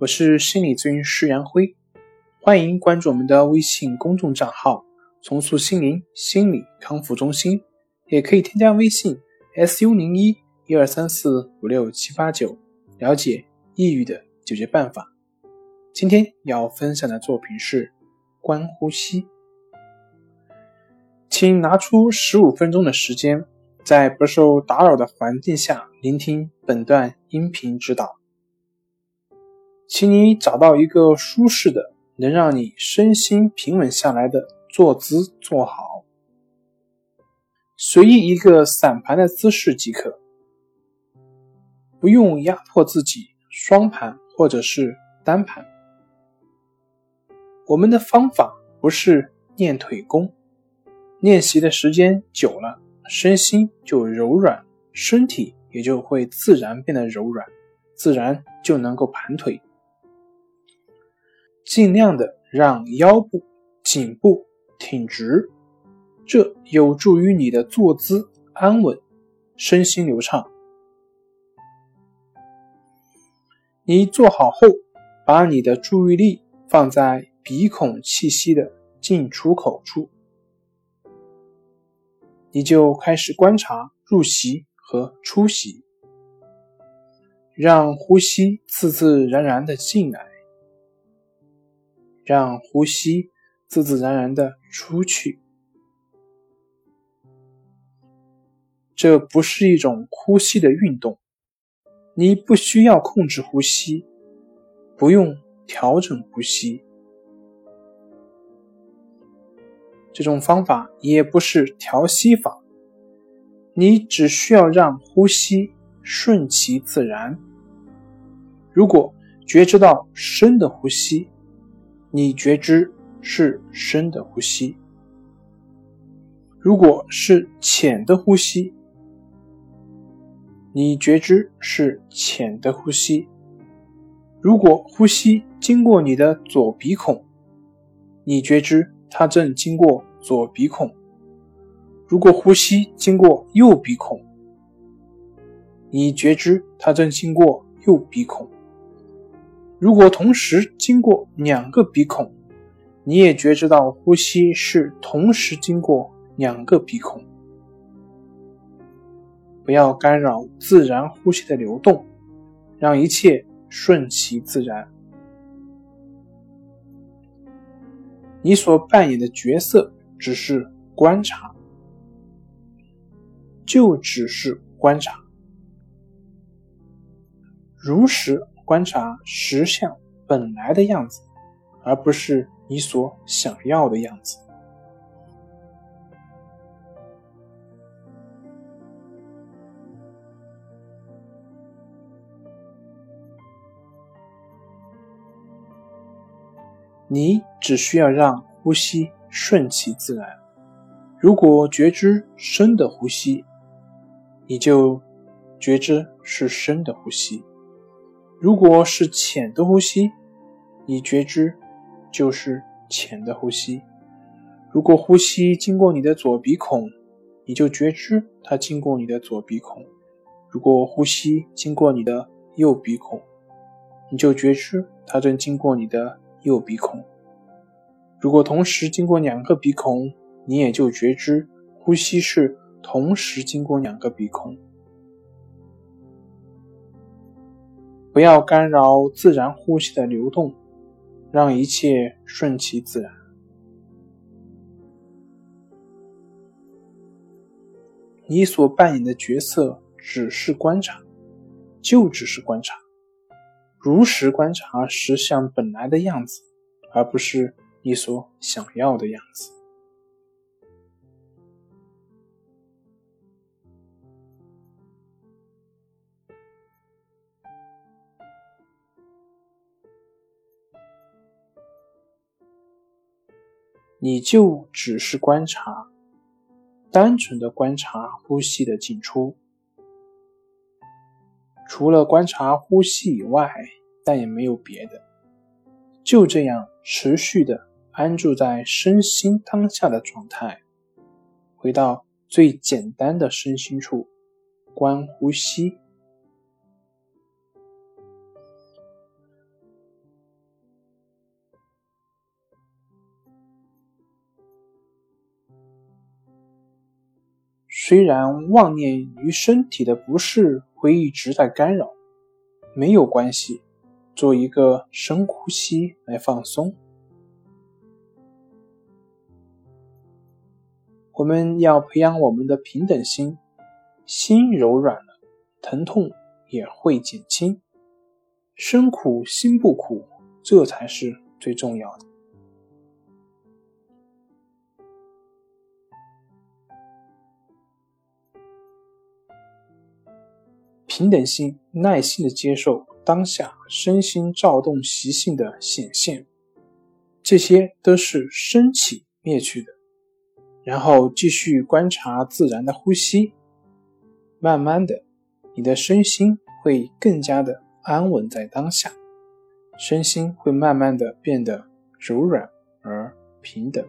我是心理咨询师杨辉，欢迎关注我们的微信公众账号“重塑心灵心理康复中心”，也可以添加微信 “su 零一一二三四五六七八九”了解抑郁的解决办法。今天要分享的作品是观呼吸，请拿出十五分钟的时间，在不受打扰的环境下聆听本段音频指导。请你找到一个舒适的、能让你身心平稳下来的坐姿，坐好，随意一个散盘的姿势即可，不用压迫自己双盘或者是单盘。我们的方法不是练腿功，练习的时间久了，身心就柔软，身体也就会自然变得柔软，自然就能够盘腿。尽量的让腰部、颈部挺直，这有助于你的坐姿安稳，身心流畅。你坐好后，把你的注意力放在鼻孔气息的进出口处，你就开始观察入息和出息，让呼吸自自然然的进来。让呼吸自自然然的出去，这不是一种呼吸的运动，你不需要控制呼吸，不用调整呼吸，这种方法也不是调息法，你只需要让呼吸顺其自然。如果觉知到深的呼吸。你觉知是深的呼吸，如果是浅的呼吸，你觉知是浅的呼吸。如果呼吸经过你的左鼻孔，你觉知它正经过左鼻孔；如果呼吸经过右鼻孔，你觉知它正经过右鼻孔。如果同时经过两个鼻孔，你也觉知到呼吸是同时经过两个鼻孔。不要干扰自然呼吸的流动，让一切顺其自然。你所扮演的角色只是观察，就只是观察，如实。观察实相本来的样子，而不是你所想要的样子。你只需要让呼吸顺其自然。如果觉知深的呼吸，你就觉知是深的呼吸。如果是浅的呼吸，你觉知就是浅的呼吸；如果呼吸经过你的左鼻孔，你就觉知它经过你的左鼻孔；如果呼吸经过你的右鼻孔，你就觉知它正经过你的右鼻孔；如果同时经过两个鼻孔，你也就觉知呼吸是同时经过两个鼻孔。不要干扰自然呼吸的流动，让一切顺其自然。你所扮演的角色只是观察，就只是观察，如实观察实相本来的样子，而不是你所想要的样子。你就只是观察，单纯的观察呼吸的进出。除了观察呼吸以外，再也没有别的。就这样持续的安住在身心当下的状态，回到最简单的身心处，观呼吸。虽然妄念与身体的不适会一直在干扰，没有关系。做一个深呼吸来放松。我们要培养我们的平等心，心柔软了，疼痛也会减轻。身苦心不苦，这才是最重要的。平等心，耐心的接受。当下身心躁动习性的显现，这些都是升起灭去的。然后继续观察自然的呼吸，慢慢的，你的身心会更加的安稳在当下，身心会慢慢的变得柔软而平等。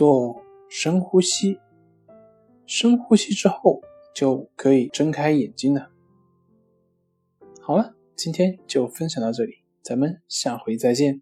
做深呼吸。深呼吸之后就可以睁开眼睛了。好了，今天就分享到这里，咱们下回再见。